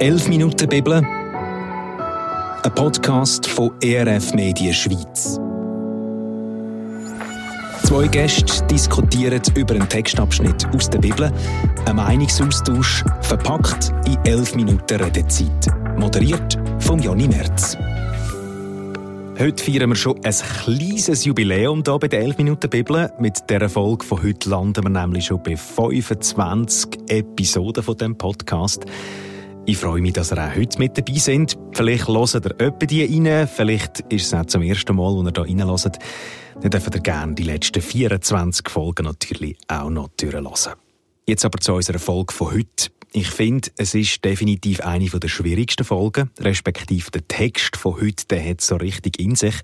11 Minuten Bibel, ein Podcast von ERF Medien Schweiz. Zwei Gäste diskutieren über einen Textabschnitt aus der Bibel, ein Meinungsaustausch verpackt in 11 Minuten Redezeit. Moderiert von Jonny Merz. Heute feiern wir schon ein kleines Jubiläum hier bei der 11 Minuten Bibel. Mit der Folge von heute landen wir nämlich schon bei 25 Episoden von dem Podcast. Ich freue mich, dass ihr auch heute mit dabei sind. Vielleicht hört ihr öppe die rein, vielleicht ist es auch zum ersten Mal, wo ihr hier reinhört. Dann dürft ihr gerne die letzten 24 Folgen natürlich auch noch durchlassen. Jetzt aber zu unserer Folge von heute. Ich finde, es ist definitiv eine der schwierigsten Folgen, respektive der Text von heute, der hat so richtig in sich.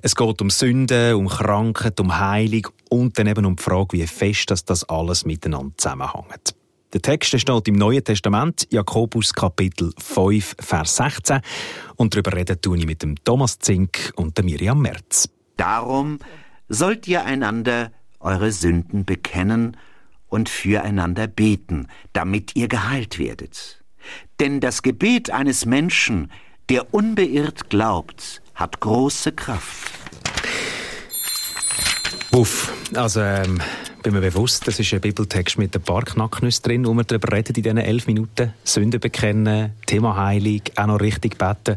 Es geht um Sünden, um Krankheit, um Heilung und dann eben um die Frage, wie fest dass das alles miteinander zusammenhängt. Der Text steht im Neuen Testament, Jakobus Kapitel 5, Vers 16. Und darüber reden tue ich mit dem Thomas Zink und der Miriam Merz. Darum sollt ihr einander eure Sünden bekennen und füreinander beten, damit ihr geheilt werdet. Denn das Gebet eines Menschen, der unbeirrt glaubt, hat große Kraft. Uff, also ähm, bin mir bewusst, das ist ein Bibeltext mit ein paar Knacknüsse drin, wo wir darüber reden in diesen elf Minuten. Sünde bekennen, Thema Heilung, auch noch richtig beten.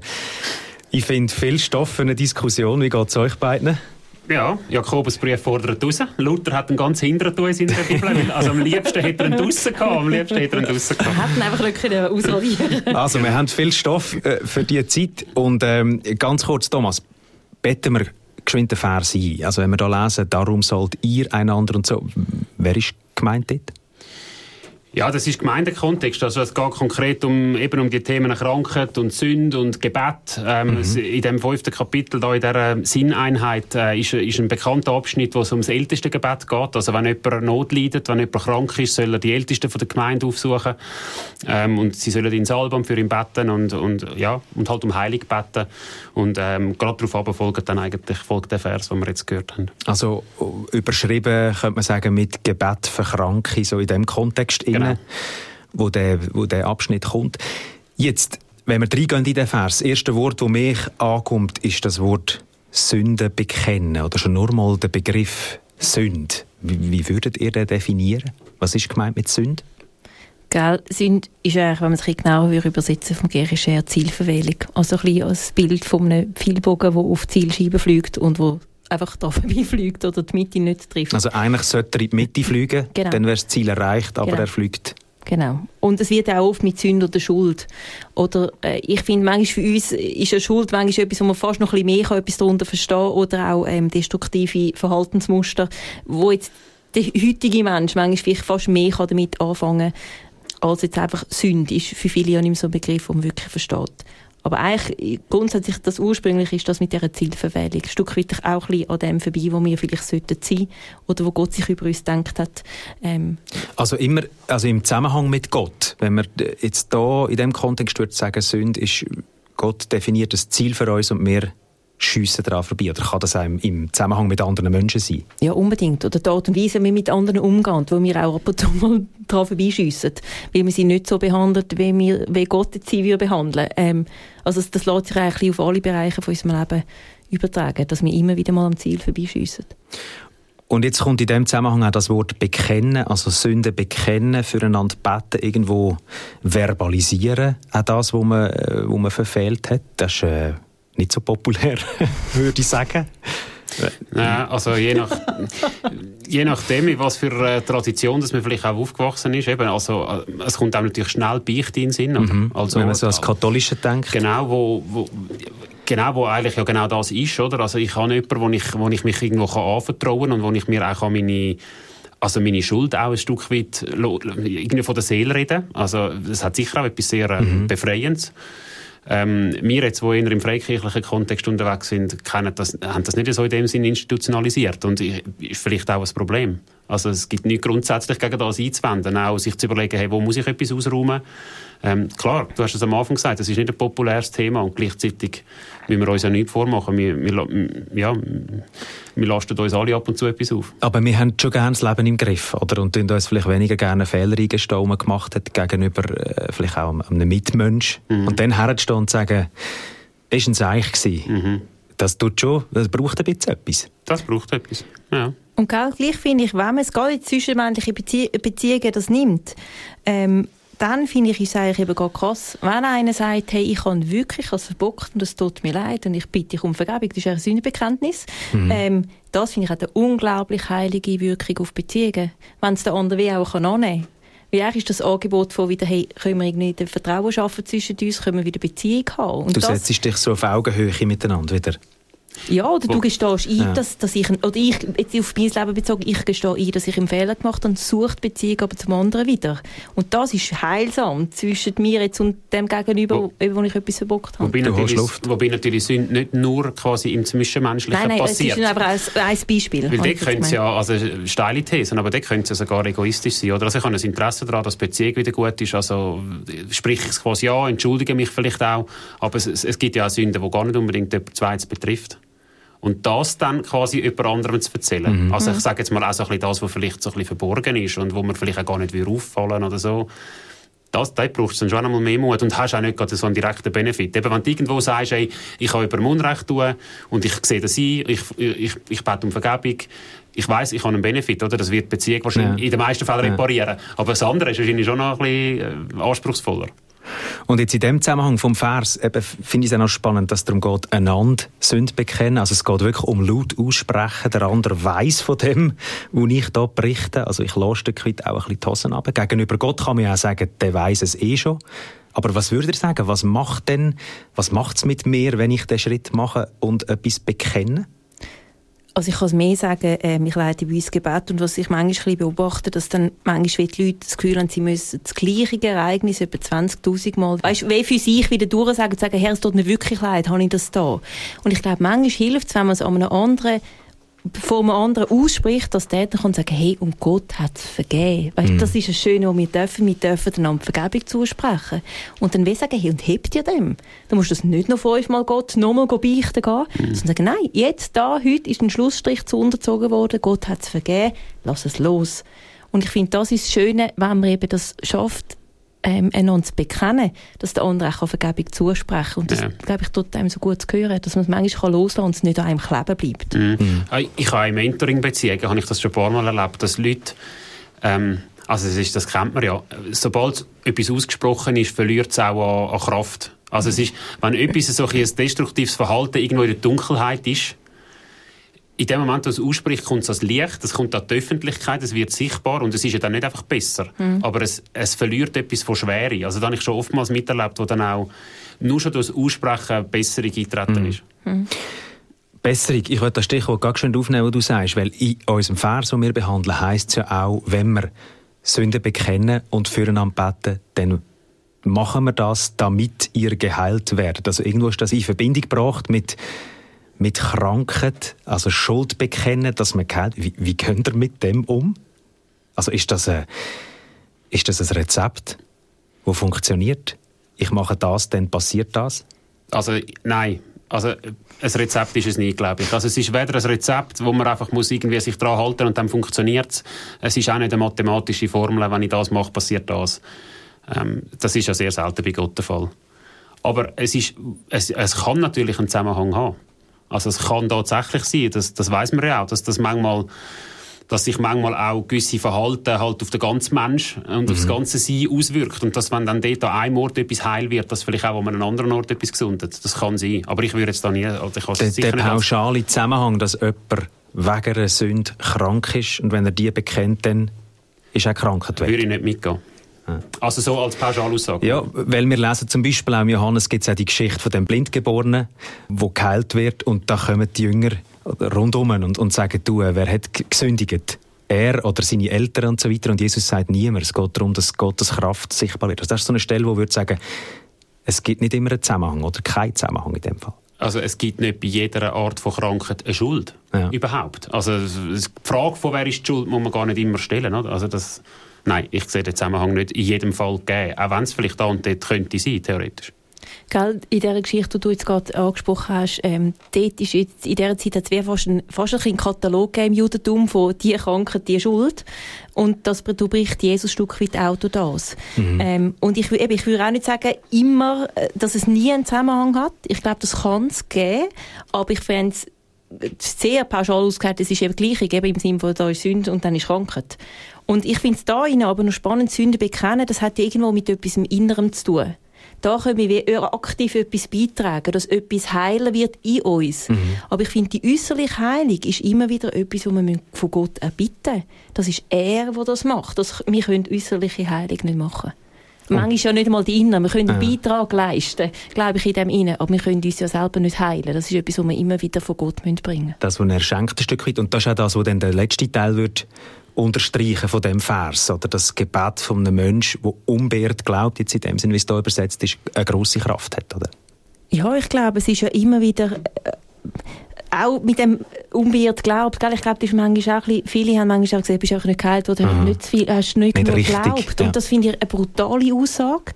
Ich finde viel Stoff für eine Diskussion. Wie geht es euch beiden? Ja, Jakobusbrief fordert raus. Luther hat einen ganz hinteren in seiner Bibel. Also am liebsten hätte er ihn draussen gehabt. Am liebsten hätte er ihn draussen gehabt. Wir hätten einfach nicht ausradieren Also wir haben viel Stoff äh, für diese Zeit. Und ähm, ganz kurz, Thomas, beten wir geschwind den Vers. Also wenn wir da lesen, darum sollt ihr einander und so. Wer ist gemeint dort? Ja, das ist Gemeindekontext. Also es geht konkret um, eben um die Themen Krankheit und Sünde und Gebet. Ähm, mhm. In dem fünften Kapitel, da in dieser Sinneinheit, äh, ist, ist ein bekannter Abschnitt, wo es ums älteste Gebet geht. Also wenn jemand Not leidet, wenn jemand krank ist, sollen die Ältesten von der Gemeinde aufsuchen. Ähm, und sie sollen ins Album für ihn beten und, und, ja, und halt um Heilig beten. Und ähm, gerade darauf folgt dann eigentlich folgt der Vers, den wir jetzt gehört haben. Also überschrieben, könnte man sagen, mit Gebet für Kranke, so in dem Kontext. Genau genau. wo, der, wo der Abschnitt kommt. Jetzt, wenn wir reingehen in den Vers, das erste Wort, das mich ankommt, ist das Wort Sünde bekennen oder schon nur mal der Begriff Sünde. Wie, wie würdet ihr den definieren? Was ist gemeint mit Sünde? Gell, Sünde ist eigentlich, wenn man es genauer übersetzen vom Gerisch her, Zielverwählung. Also ein bisschen als Bild von einem Pfeilbogen, der auf die Zielscheibe fliegt und wo einfach da vorbeifliegt oder die Mitte nicht trifft. Also eigentlich sollte er in die Mitte fliegen, genau. dann wäre das Ziel erreicht, aber genau. er fliegt. Genau. Und es wird auch oft mit Sünde oder Schuld. Oder äh, ich finde, manchmal für uns ist eine Schuld manchmal etwas, wo man fast noch ein bisschen mehr etwas darunter verstehen oder auch ähm, destruktive Verhaltensmuster, wo jetzt der heutige Mensch manchmal vielleicht fast mehr kann damit anfangen kann, als jetzt einfach Sünde ist für viele ja nicht mehr so ein Begriff, den man wirklich versteht. Aber eigentlich, grundsätzlich, das ursprünglich ist das mit dieser Zielverwählung. Ein Stück weit auch ein an dem vorbei, wo wir vielleicht sollten sein oder wo Gott sich über uns gedacht hat. Ähm. Also immer, also im Zusammenhang mit Gott. Wenn man jetzt da in dem Kontext würde sagen, Sünde ist, Gott definiert das Ziel für uns und wir schiessen daran vorbei? Oder kann das auch im Zusammenhang mit anderen Menschen sein? Ja, unbedingt. Oder die Art und Weise, wie wir mit anderen umgehen, wo wir auch ab und zu mal daran vorbeischiessen. Weil wir sie nicht so behandeln, wie, wir, wie Gott sie wir behandeln. Ähm, also das lässt sich eigentlich auf alle Bereiche von unserem Leben übertragen, dass wir immer wieder mal am Ziel vorbeischiessen. Und jetzt kommt in dem Zusammenhang auch das Wort bekennen, also Sünde bekennen, füreinander beten, irgendwo verbalisieren, auch das, was man, äh, wo man verfehlt hat. Das ist äh, nicht so populär, würde ich sagen. Nein, also je, nach, je nachdem, in was für eine Tradition dass man vielleicht auch aufgewachsen ist. Eben, also, äh, es kommt auch natürlich schnell Beichte in den Sinn. Mhm. Also, Wenn man so als Katholische denkt. Genau, wo, wo, genau, wo eigentlich ja genau das ist. Oder? Also ich habe jemanden, wo ich, wo ich mich irgendwo kann anvertrauen kann und wo ich mir auch meine also meine Schuld auch ein Stück weit irgendwie von der Seele reden. Also das hat sicher auch etwas sehr mhm. Befreiendes. Ähm, wir jetzt, die eher im freikirchlichen Kontext unterwegs sind, kennen das, haben das nicht so in dem Sinne institutionalisiert und ist vielleicht auch ein Problem. Also es gibt nichts grundsätzlich gegen das einzuwenden, auch sich zu überlegen, hey, wo muss ich etwas ausräumen. Ähm, klar, du hast es am Anfang gesagt, das ist nicht ein populäres Thema und gleichzeitig müssen wir uns ja nichts vormachen. Wir, wir, ja, wir lasten uns alle ab und zu etwas auf. Aber wir haben schon gerne das Leben im Griff, oder? Und tun uns vielleicht weniger gerne Fehler eingestehen, die man gemacht hat, gegenüber äh, vielleicht auch einem Mitmensch. Mhm. Und dann herzustehen und sagen, war ein Seich. Mhm. Das tut schon, das braucht ein bisschen etwas. Das braucht etwas, ja. Und gleich finde ich, wenn man es gerade in zwischenmenschliche Bezie Beziehungen das nimmt, ähm, dann finde ich es eigentlich eben krass, wenn einer sagt, hey, ich habe wirklich was verbockt und es tut mir leid und ich bitte dich um Vergebung, das ist ein Sündenbekenntnis. Mhm. Ähm, das finde ich hat eine unglaublich heilige Wirkung auf Beziehungen, wenn es der andere wie auch annehmen kann. Wie eigentlich ist das Angebot von wieder, hey, können wir irgendwie den Vertrauen schaffen zwischen uns, können wir wieder Beziehung haben. Und du setzt dich so auf Augenhöhe miteinander wieder. Ja, oder du gestehst ein, ja. dass, dass ich, oder ich, jetzt auf mein Leben bezogen, ich gestehe ein, dass ich einen Fehler gemacht habe und suche die Beziehung aber zum anderen wieder. Und das ist heilsam zwischen mir jetzt und dem Gegenüber, wo, wo ich etwas verbockt habe. Wobei natürlich, wobei natürlich Sünde nicht nur quasi im Zwischenmenschlichen nein, nein, passiert. Nein, nein, es ist aber ein, ein Beispiel. Weil dort können ja, also steile Thesen, aber dort können sie ja sogar egoistisch sein. Oder? Also ich habe ein Interesse daran, dass die Beziehung wieder gut ist. Also sprich ich es quasi an, entschuldige mich vielleicht auch, aber es, es gibt ja auch Sünden, die gar nicht unbedingt jemand Zweites betrifft und das dann quasi jemand anderem zu erzählen. Mhm. Also ich sage jetzt mal auch so ein bisschen das, was vielleicht so ein bisschen verborgen ist und wo man vielleicht auch gar nicht auffallen oder so. Das, da brauchst du dann schon einmal mehr Mut und hast auch nicht gerade so einen direkten Benefit. Eben, wenn du irgendwo sagst, ey, ich habe über Unrecht tun und ich sehe das ein, ich, ich, ich bete um Vergebung, ich weiß, ich habe einen Benefit, oder? Das wird die Beziehung wahrscheinlich ja. in den meisten Fällen reparieren. Aber das andere ist wahrscheinlich schon noch ein bisschen äh, anspruchsvoller. Und jetzt in dem Zusammenhang vom Vers finde ich es auch noch spannend, dass es darum geht, einander Sünde bekennen. Also es geht wirklich um laut aussprechen. Der andere weiß von dem, was ich hier berichte. Also ich lasse ein Stück auch ein bisschen die Hosen runter. Gegenüber Gott kann man auch sagen, der weiß es eh schon. Aber was würde ihr sagen? Was macht denn, was macht's mit mir, wenn ich den Schritt mache und etwas bekenne? Also ich kann es mehr sagen, äh, ich leite bei uns Gebet und was ich manchmal beobachte, dass dann manchmal die Leute das Gefühl haben, sie müssen das gleiche Ereignis etwa 20'000 Mal, weißt, wie für sich wieder durchsagen und sagen, Herr, es tut mir wirklich leid, habe ich das da? Und ich glaube, manchmal hilft es, wenn man es an einem anderen vor einem anderen ausspricht, dass der dann kann sagen, hey, um Gott hat es vergeben. Weißt, mm. Das ist das Schöne, was wir dürfen. Wir dürfen einander Vergebung zusprechen. Und dann will sagen, hey, und hebt ihr dem. Dann musst du das nicht noch fünfmal Gott nochmal beichten gehen, mm. sondern sagen, nein, jetzt, da, heute ist ein Schlussstrich zu unterzogen worden, Gott hat es vergeben, lass es los. Und ich finde, das ist das Schöne, wenn man eben das schafft, ähm, einander zu bekennen, dass der andere auch Vergebung zusprechen kann. Und das, ja. glaube ich, tut einem so gut zu hören, dass man es manchmal loslassen kann und es nicht an einem kleben bleibt. Mhm. Mhm. Ich habe in Mentoring-Beziehungen, habe ich das schon ein paar Mal erlebt, dass Leute, ähm, also das, ist, das kennt man ja, sobald etwas ausgesprochen ist, verliert es auch an, an Kraft. Also es ist, wenn etwas so ein destruktives Verhalten irgendwo in der Dunkelheit ist, in dem Moment, wo es ausspricht, kommt es als Licht, es kommt an die Öffentlichkeit, es wird sichtbar und es ist ja dann nicht einfach besser. Mhm. Aber es, es verliert etwas von Schwere. Also da habe ich schon oftmals miterlebt, wo dann auch nur schon durch das Aussprechen Besserung eintreten mhm. ist. Mhm. Besserung, ich wollte das Stichwort ganz schön aufnehmen, was du sagst, weil in unserem Vers, den wir behandeln, heisst es ja auch, wenn wir Sünden bekennen und füreinander beten, dann machen wir das, damit ihr geheilt werdet. Also irgendwo ist das in Verbindung gebracht mit mit Krankheit, also Schuld bekennen, dass man kennt. Wie, wie geht ihr mit dem um? Also ist das, ein, ist das ein Rezept, das funktioniert? Ich mache das, dann passiert das? Also nein, also ein Rezept ist es nicht, glaube ich. Also es ist weder ein Rezept, wo man einfach muss irgendwie sich dran halten und dann funktioniert es. Es ist auch nicht eine mathematische Formel, wenn ich das mache, passiert das. Ähm, das ist ja sehr selten bei Gott der Fall. Aber es, ist, es, es kann natürlich einen Zusammenhang haben. Also es kann tatsächlich sein, das, das weiß man ja auch, dass das manchmal dass sich manchmal auch gewisse Verhalten halt auf den ganzen Mensch und mhm. auf das ganze Sein auswirkt. Und dass, wenn dann dort an einem Ort etwas heil wird, dass vielleicht auch an einem anderen Ort etwas gesundet. Das kann sein. Aber ich würde jetzt da nie, oder ich der, sicher der pauschale Zusammenhang, dass jemand wegen einer Sünde krank ist und wenn er die bekennt, dann ist er weg. Würde ich nicht mitgehen. Also so als Pauschalaussage? Ja, weil wir lesen zum Beispiel auch im Johannes gibt es auch die Geschichte von dem Blindgeborenen, wo geheilt wird und da kommen die Jünger rundum und, und sagen, du, wer hat gesündigt? Er oder seine Eltern und so weiter. Und Jesus sagt niemand. Es geht darum, dass Gottes Kraft sichtbar wird. Also das ist so eine Stelle, wo wir sagen, es gibt nicht immer einen Zusammenhang oder keinen Zusammenhang in dem Fall. Also es gibt nicht bei jeder Art von Krankheit eine Schuld. Ja. Überhaupt. Also die Frage von wer ist die Schuld, muss man gar nicht immer stellen. Oder? Also das, nein, ich sehe den Zusammenhang nicht in jedem Fall gegeben. Auch wenn es vielleicht da und dort könnte sein, theoretisch. Gell, in dieser Geschichte, die du jetzt gerade angesprochen hast, ähm, dort ist jetzt, in dieser Zeit hat es fast, ein, fast ein Katalog im Judentum von «die Krankheit, die Schuld». Und das bricht Jesus Stück weit auch durch das. Mhm. Ähm, und ich, eben, ich würde auch nicht sagen, immer, äh, dass es nie einen Zusammenhang hat. Ich glaube, das kann es geben. Aber ich fände es sehr pauschal ausgehört, es ist eben gleich, eben im Sinne von, da ist Sünde und dann ist Krankheit. Und ich finde es da aber noch spannend, Sünde bekennen, das hat irgendwo mit etwas im Inneren zu tun da können wir aktiv etwas beitragen, dass etwas heilen wird in uns. Mhm. Aber ich finde, die äußerliche Heilung ist immer wieder etwas, was wir von Gott erbitten Das ist er, der das macht. Das, wir können äußerliche Heilung nicht machen. Oh. Manchmal ja nicht einmal die Innen. Wir können einen ja. Beitrag leisten, glaube ich, in dem Innen. Aber wir können uns ja selber nicht heilen. Das ist etwas, was wir immer wieder von Gott bringen müssen. Das, was er schenkt, ein Stück weit. Und das ist auch das, was dann der letzte Teil wird unterstreichen von dem Vers oder das Gebet von einem Menschen, der unbeirrt glaubt, jetzt in dem Sinne, wie es da übersetzt ist, eine grosse Kraft hat, oder? Ja, ich glaube, es ist ja immer wieder äh, auch mit dem unbeirrt glaubt, gell? ich glaube, das ist manchmal auch ein bisschen, viele haben manchmal auch gesagt, bist einfach nicht geheilt oder mhm. nicht viel, hast nicht, nicht genug geglaubt. Ja. Und das finde ich eine brutale Aussage.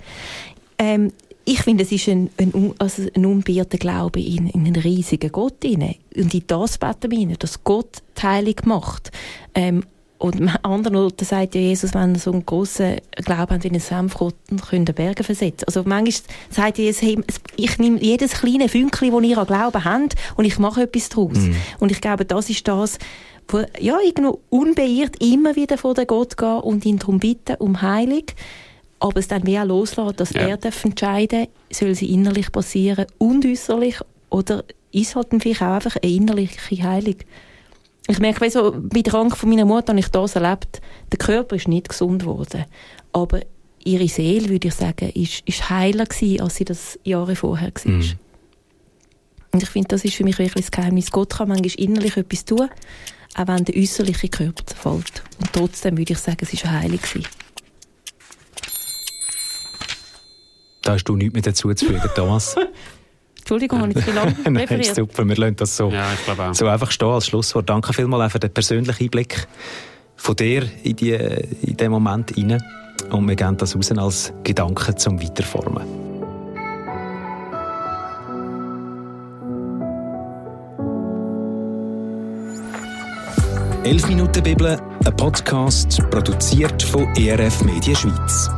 Ähm, ich finde, es ist ein, ein, also ein unbeirrter Glaube in, in einen riesigen Gott rein. Und in das beten wir dass Gott die Heilung macht. Ähm, und an anderen Orten sagt ja Jesus, wenn ihr so einen grossen Glauben habt wie ein Senfrot, könnt ihr Berge versetzen. Also manchmal sagt Jesus, hey, ich nehme jedes kleine Fünkchen, das ihr an Glauben habt, und ich mache etwas daraus. Mhm. Und ich glaube, das ist das, wo, ja, irgendwo unbeirrt immer wieder vor den Gott gehen und ihn darum bitten, um Heilung. Aber es dann wie auch loslassen, dass ja. er darf entscheiden soll sie innerlich passieren und äußerlich, oder ist halt vielleicht auch einfach eine innerliche Heilung. Ich merke, weißt so, bei der Krankheit von meiner Mutter habe ich das erlebt. Der Körper ist nicht gesund geworden. Aber ihre Seele, würde ich sagen, ist, ist heiler gewesen, als sie das Jahre vorher war. Mhm. Und ich finde, das ist für mich wirklich das Geheimnis. Gott kann manchmal innerlich etwas tun, auch wenn der äußerliche Körper zerfällt. Und trotzdem würde ich sagen, es war heilig. Gewesen. Da hast du nichts mehr dazu zu fügen, Thomas. Entschuldigung, habe ich zu lange Nein, super, wir lassen das so, ja, so einfach stehen als Schlusswort. Danke vielmals für den persönlichen Einblick von dir in, die, in diesen Moment rein. Und wir geben das raus als Gedanken zum Weiterformen. «11 Minuten Bibel», ein Podcast, produziert von ERF Media Schweiz.